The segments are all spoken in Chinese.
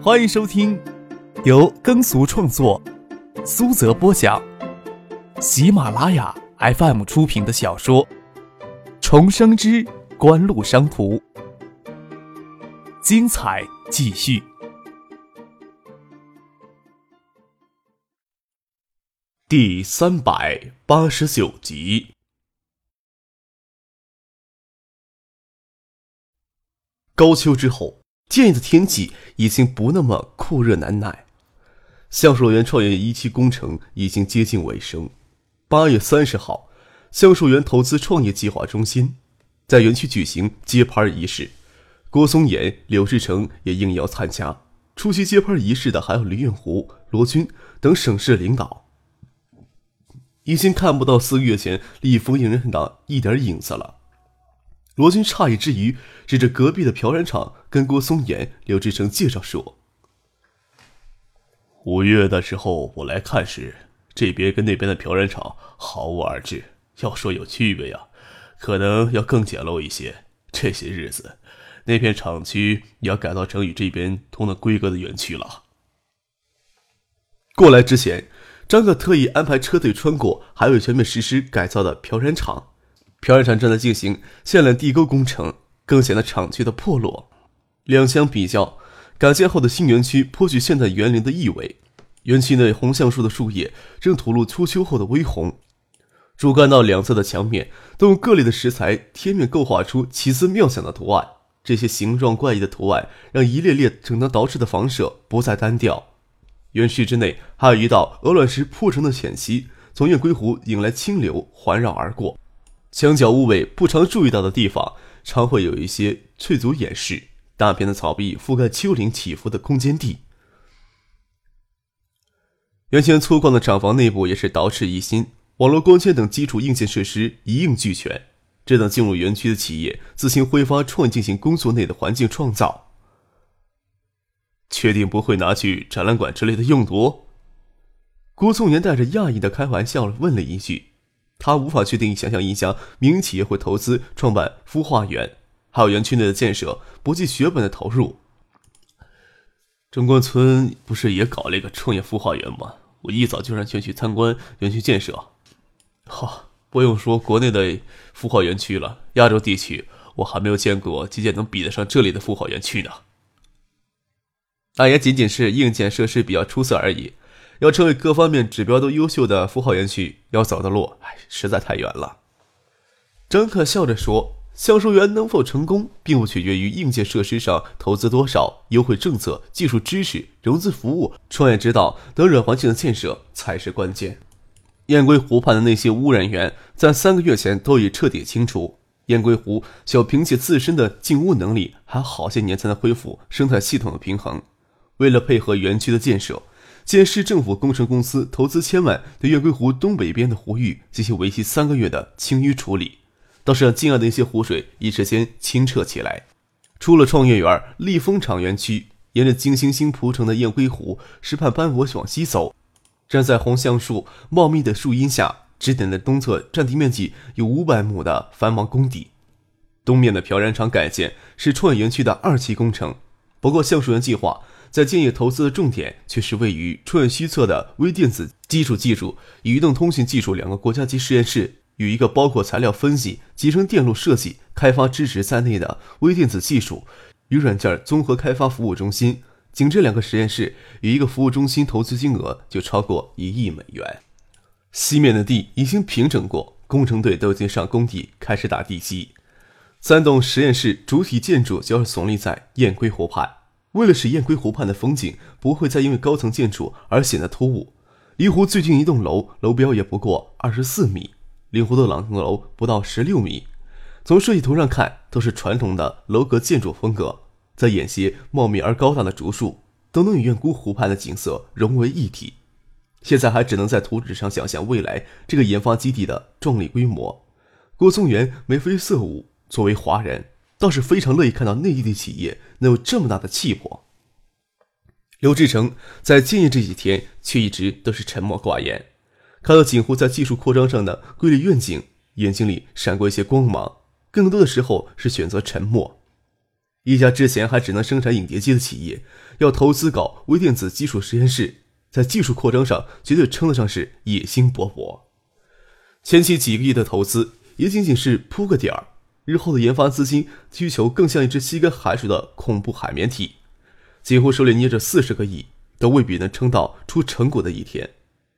欢迎收听由耕俗创作、苏泽播讲、喜马拉雅 FM 出品的小说《重生之官路商途》，精彩继续，第三百八十九集。高秋之后。建议的天气已经不那么酷热难耐，橡树园创业一期工程已经接近尾声。八月三十号，橡树园投资创业计划中心在园区举行揭牌仪式，郭松岩、柳志成也应邀参加。出席揭牌仪式的还有李远湖、罗军等省市领导。已经看不到四个月前立丰应人的一点影子了。罗军诧异之余，指着隔壁的漂染厂，跟郭松岩、刘志成介绍说：“五月的时候我来看时，这边跟那边的漂染厂毫无二致。要说有区别呀，可能要更简陋一些。这些日子，那片厂区也要改造成与这边同等规格的园区了。”过来之前，张克特意安排车队穿过还未全面实施改造的漂染厂。漂染厂正在进行线缆地沟工程，更显得厂区的破落。两相比较，改建后的新园区颇具现代园林的意味。园区内红橡树的树叶正吐露初秋后的微红，主干道两侧的墙面都用各类的石材贴面构画出奇思妙想的图案。这些形状怪异的图案让一列列整当捯饬的房舍不再单调。园区之内还有一道鹅卵石铺成的浅溪，从雁归湖引来清流环绕而过。墙角屋尾不常注意到的地方，常会有一些翠竹掩饰。大片的草壁覆盖丘陵起伏的空间地。原先粗犷的厂房内部也是捯饬一新，网络光纤等基础硬件设施一应俱全。这等进入园区的企业自行挥发创意进行工作内的环境创造。确定不会拿去展览馆之类的用途？郭松年带着讶异的开玩笑问了一句。他无法确定想象一家民营企业会投资创办孵化园，还有园区内的建设不计血本的投入。中关村不是也搞了一个创业孵化园吗？我一早就让全去参观园区建设。哈，不用说国内的孵化园区了，亚洲地区我还没有见过几件能比得上这里的孵化园区呢。那也仅仅是硬件设施比较出色而已。要成为各方面指标都优秀的孵化园区，要走的路，哎，实在太远了。张可笑着说：“橡树园能否成功，并不取决于硬件设施上投资多少，优惠政策、技术知识、融资服务、创业指导等软环境的建设才是关键。雁归湖畔的那些污染源，在三个月前都已彻底清除。雁归湖需要凭借自身的净污能力，还好些年才能恢复生态系统的平衡。为了配合园区的建设。”现市政府工程公司投资千万，对月桂湖东北边的湖域进行为期三个月的清淤处理，倒是让近岸的一些湖水一时间清澈起来。出了创业园立丰厂园区，沿着金星星铺成的雁归湖石畔斑驳往西走，站在红橡树茂密的树荫下，指点的东侧占地面积有五百亩的繁忙工地。东面的漂染厂改建是创业园区的二期工程，不过橡树园计划。在建业投资的重点却是位于创业西侧的微电子基础技术与移动通信技术两个国家级实验室，与一个包括材料分析、集成电路设计、开发支持在内的微电子技术与软件综合开发服务中心。仅这两个实验室与一个服务中心投资金额就超过一亿美元。西面的地已经平整过，工程队都已经上工地开始打地基。三栋实验室主体建筑就要耸立在雁归湖畔。为了使雁归湖畔的风景不会再因为高层建筑而显得突兀，离湖最近一栋楼楼标也不过二十四米，离湖的两层楼不到十六米。从设计图上看，都是传统的楼阁建筑风格。在演些茂密而高大的竹树，都能与雁归湖畔的景色融为一体。现在还只能在图纸上想象未来这个研发基地的壮丽规模。郭松元眉飞色舞，作为华人。倒是非常乐意看到内地的企业能有这么大的气魄。刘志成在建业这几天却一直都是沉默寡言，看到锦湖在技术扩张上的瑰丽愿景，眼睛里闪过一些光芒，更多的时候是选择沉默。一家之前还只能生产影碟机的企业，要投资搞微电子技术实验室，在技术扩张上绝对称得上是野心勃勃。前期几个亿的投资也仅仅是铺个底儿，日后的研发资金需求更像一只吸干海水的恐怖海绵体。锦湖手里捏着四十个亿，都未必能撑到出成果的一天。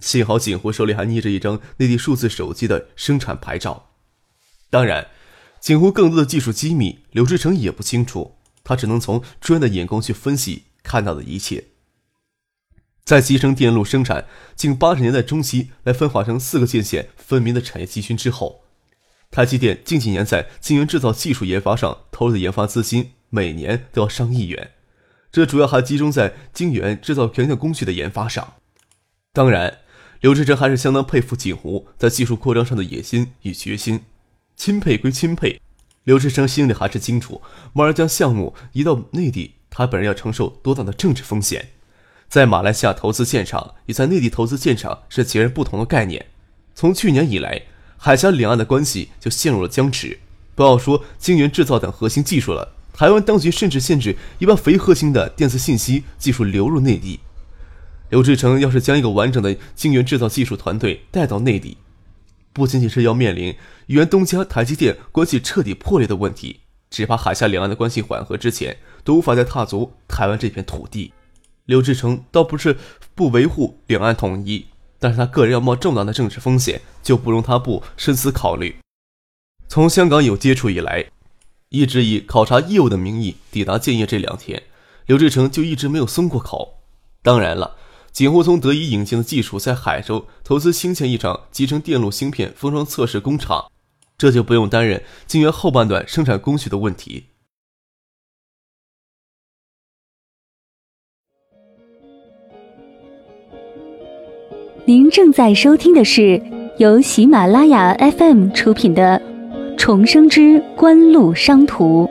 幸好锦湖手里还捏着一张内地数字手机的生产牌照。当然。锦湖更多的技术机密，刘志成也不清楚。他只能从专业的眼光去分析看到的一切。在集成电路生产近八十年代中期来分化成四个界限分明的产业集群之后，台积电近几年在晶圆制造技术研发上投入的研发资金每年都要上亿元，这主要还集中在晶圆制造全项工序的研发上。当然，刘志成还是相当佩服锦湖在技术扩张上的野心与决心。钦佩归钦佩，刘志成心里还是清楚，贸然将项目移到内地，他本人要承受多大的政治风险。在马来西亚投资建厂与在内地投资建厂是截然不同的概念。从去年以来，海峡两岸的关系就陷入了僵持。不要说晶圆制造等核心技术了，台湾当局甚至限制一般非核心的电子信息技术流入内地。刘志成要是将一个完整的晶圆制造技术团队带到内地，不仅仅是要面临与原东家台积电关系彻底破裂的问题，只怕海峡两岸的关系缓和之前，都无法再踏足台湾这片土地。刘志成倒不是不维护两岸统一，但是他个人要冒重大的政治风险，就不容他不深思考虑。从香港有接触以来，一直以考察业务的名义抵达建业这两天，刘志成就一直没有松过口。当然了。锦湖从得以引进的技术，在海州投资兴建一场集成电路芯片封装测试工厂，这就不用担任晶圆后半段生产工序的问题。您正在收听的是由喜马拉雅 FM 出品的《重生之官路商途》。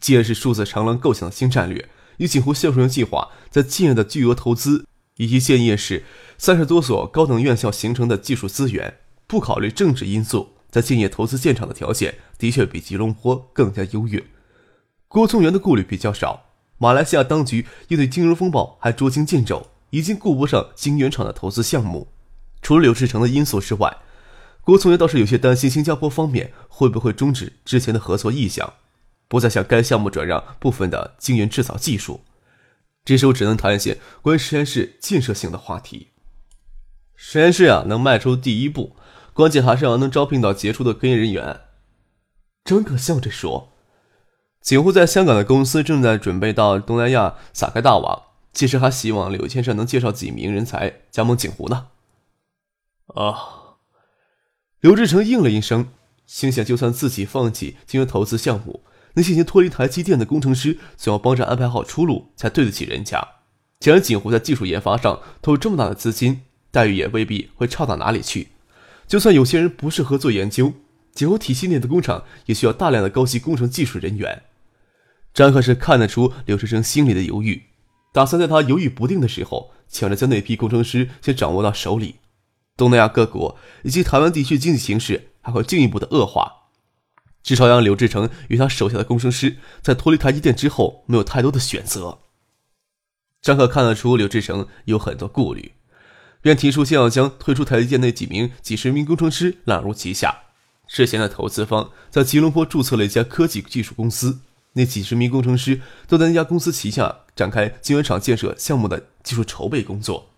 既然是数字长廊构想的新战略，与锦湖销售员计划在建业的巨额投资，以及建业市三十多所高等院校形成的技术资源，不考虑政治因素，在建业投资建厂的条件的确比吉隆坡更加优越。郭聪元的顾虑比较少，马来西亚当局应对金融风暴还捉襟见肘，已经顾不上晶圆厂的投资项目。除了柳志成的因素之外，郭聪元倒是有些担心新加坡方面会不会终止之前的合作意向。不再向该项目转让部分的晶圆制造技术，这时候只能谈一些关于实验室建设性的话题。实验室啊，能迈出第一步，关键还是要能招聘到杰出的科研人员。张可笑着说：“锦湖在香港的公司正在准备到东南亚撒开大网，届时还希望柳先生能介绍几名人才加盟锦湖呢。”啊，刘志成应了一声，心想：就算自己放弃金融投资项目。那些已经脱离台积电的工程师，总要帮着安排好出路，才对得起人家。既然锦湖在技术研发上投入这么大的资金，待遇也未必会差到哪里去。就算有些人不适合做研究，锦湖体系内的工厂也需要大量的高级工程技术人员。张克是看得出刘志成心里的犹豫，打算在他犹豫不定的时候，抢着将那批工程师先掌握到手里。东南亚各国以及台湾地区经济形势还会进一步的恶化。至少让柳志成与他手下的工程师在脱离台积电之后没有太多的选择。张克看得出刘志成有很多顾虑，便提出先要将退出台积电那几名几十名工程师揽入旗下。之前的投资方在吉隆坡注册了一家科技技术公司，那几十名工程师都在那家公司旗下展开晶圆厂建设项目的技术筹备工作。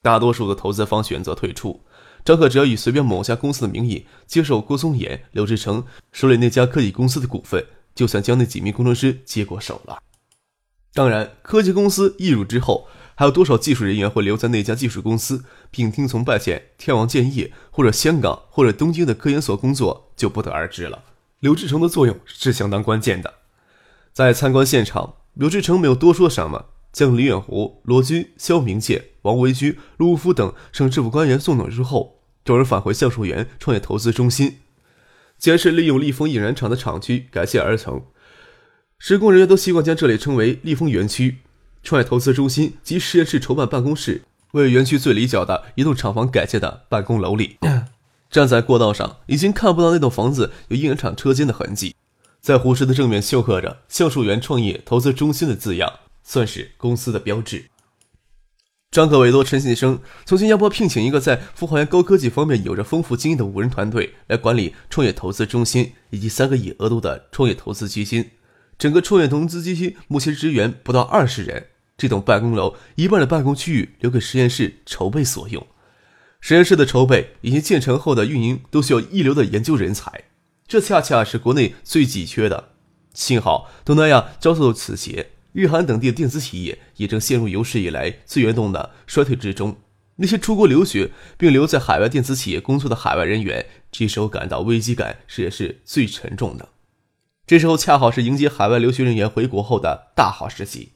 大多数的投资方选择退出。张可只要以随便某家公司的名义接受郭松岩、刘志成手里那家科技公司的股份，就算将那几名工程师接过手了。当然，科技公司易入之后，还有多少技术人员会留在那家技术公司，并听从拜遣天王建业或者香港或者东京的科研所工作，就不得而知了。刘志成的作用是相当关键的。在参观现场，刘志成没有多说什么。将李远湖、罗军、肖明介、王维军、陆夫等省政府官员送走之后，众人返回橡树园创业投资中心。既然是利用立丰引燃厂的厂区改建而成，施工人员都习惯将这里称为立丰园区。创业投资中心及实验室筹办办公室位于园区最里角的一栋厂房改建的办公楼里。站在过道上，已经看不到那栋房子有印染厂车间的痕迹。在湖石的正面绣刻着“橡树园创业投资中心”的字样，算是公司的标志。张可委托陈信生从新加坡聘请一个在孵化园高科技方面有着丰富经验的五人团队来管理创业投资中心以及三个亿额度的创业投资基金。整个创业投资基金目前职员不到二十人。这栋办公楼一半的办公区域留给实验室筹备所用。实验室的筹备以及建成后的运营都需要一流的研究人才，这恰恰是国内最紧缺的。幸好东南亚遭受此劫，日韩等地的电子企业也正陷入有史以来最严重的衰退之中。那些出国留学并留在海外电子企业工作的海外人员，这时候感到危机感是也是最沉重的。这时候恰好是迎接海外留学人员回国后的大好时机。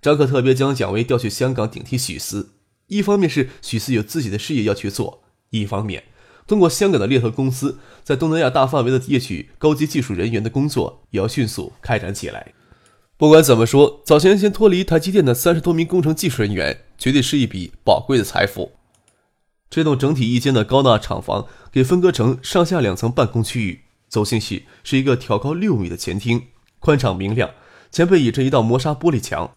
张可特别将蒋薇调去香港顶替许思。一方面是许思有自己的事业要去做，一方面通过香港的猎头公司在东南亚大范围的猎取高级技术人员的工作也要迅速开展起来。不管怎么说，早前先脱离台积电的三十多名工程技术人员，绝对是一笔宝贵的财富。这栋整体一间的高大厂房，给分割成上下两层办公区域。走进去是一个挑高六米的前厅，宽敞明亮，前背倚着一道磨砂玻璃墙。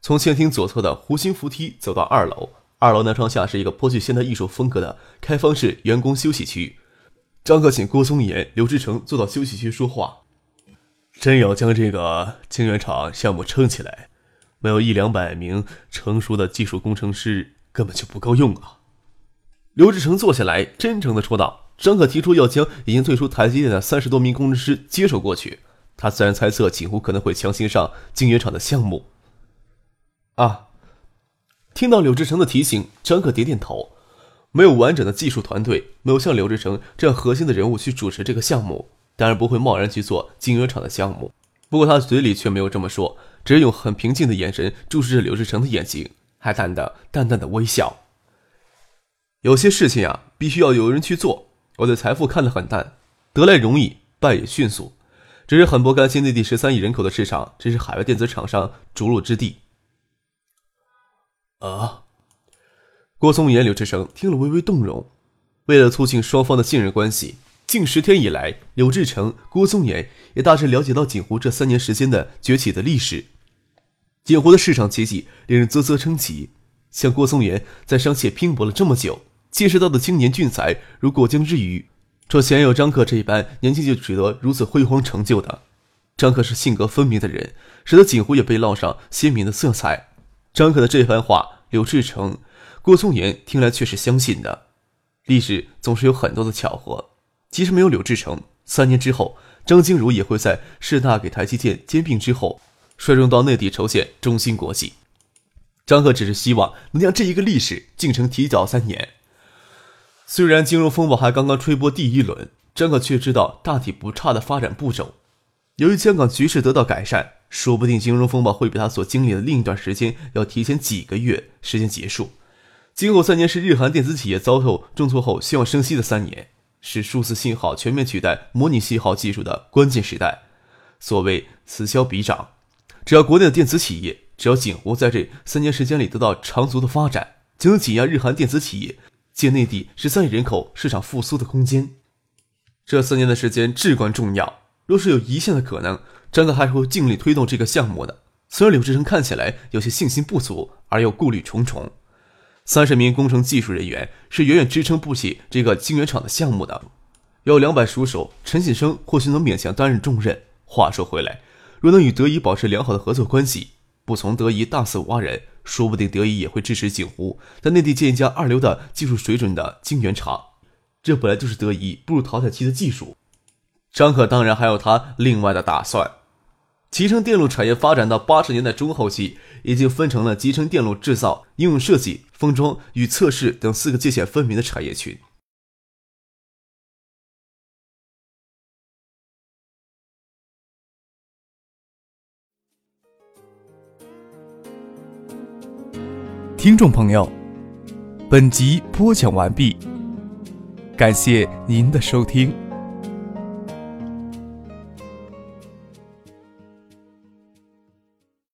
从前厅左侧的弧形扶梯走到二楼。二楼南窗下是一个颇具现代艺术风格的开放式员工休息区。张克请郭松岩、刘志成坐到休息区说话。真要将这个晶圆厂项目撑起来，没有一两百名成熟的技术工程师根本就不够用啊！刘志成坐下来，真诚地说道：“张可提出要将已经退出台积电的三十多名工程师接手过去，他自然猜测景湖可能会强行上晶圆厂的项目。”啊。听到柳志成的提醒，张可点点头。没有完整的技术团队，没有像柳志成这样核心的人物去主持这个项目，当然不会贸然去做晶圆厂的项目。不过他嘴里却没有这么说，只是用很平静的眼神注视着柳志成的眼睛，还淡淡淡淡的微笑。有些事情啊，必须要有人去做。我对财富看得很淡，得来容易，败也迅速。只是很不甘心，内地十三亿人口的市场，这是海外电子厂商逐鹿之地。啊！郭松岩、柳志成听了微微动容。为了促进双方的信任关系，近十天以来，柳志成、郭松岩也大致了解到锦湖这三年时间的崛起的历史。锦湖的市场奇迹令人啧啧称奇。像郭松岩在商界拼搏了这么久，见识到的青年俊才如过江之鱼，这鲜有张克这一般年轻就取得如此辉煌成就的。张克是性格分明的人，使得锦湖也被烙上鲜明的色彩。张可的这番话，柳志成、郭松岩听来却是相信的。历史总是有很多的巧合，即使没有柳志成，三年之后，张静茹也会在世大给台积电兼并之后，率众到内地筹建中芯国际。张可只是希望能将这一个历史进程提早三年。虽然金融风暴还刚刚吹波第一轮，张可却知道大体不差的发展步骤。由于香港局势得到改善。说不定金融风暴会比他所经历的另一段时间要提前几个月时间结束。今后三年是日韩电子企业遭受重挫后希望生息的三年，是数字信号全面取代模拟信号技术的关键时代。所谓此消彼长，只要国内的电子企业，只要景湖在这三年时间里得到长足的发展，就能挤压日韩电子企业借内地十三亿人口市场复苏的空间。这三年的时间至关重要，若是有一线的可能。张可还会尽力推动这个项目的。虽然柳志成看起来有些信心不足，而又顾虑重重，三十名工程技术人员是远远支撑不起这个晶圆厂的项目的。有两百熟手，陈锦生或许能勉强担任重任。话说回来，若能与德仪保持良好的合作关系，不从德仪大肆挖人，说不定德仪也会支持景湖在内地建一家二流的技术水准的晶圆厂。这本来就是德仪步入淘汰期的技术。张可当然还有他另外的打算。集成电路产业发展到八十年代中后期，已经分成了集成电路制造、应用设计、封装与测试等四个界限分明的产业群。听众朋友，本集播讲完毕，感谢您的收听。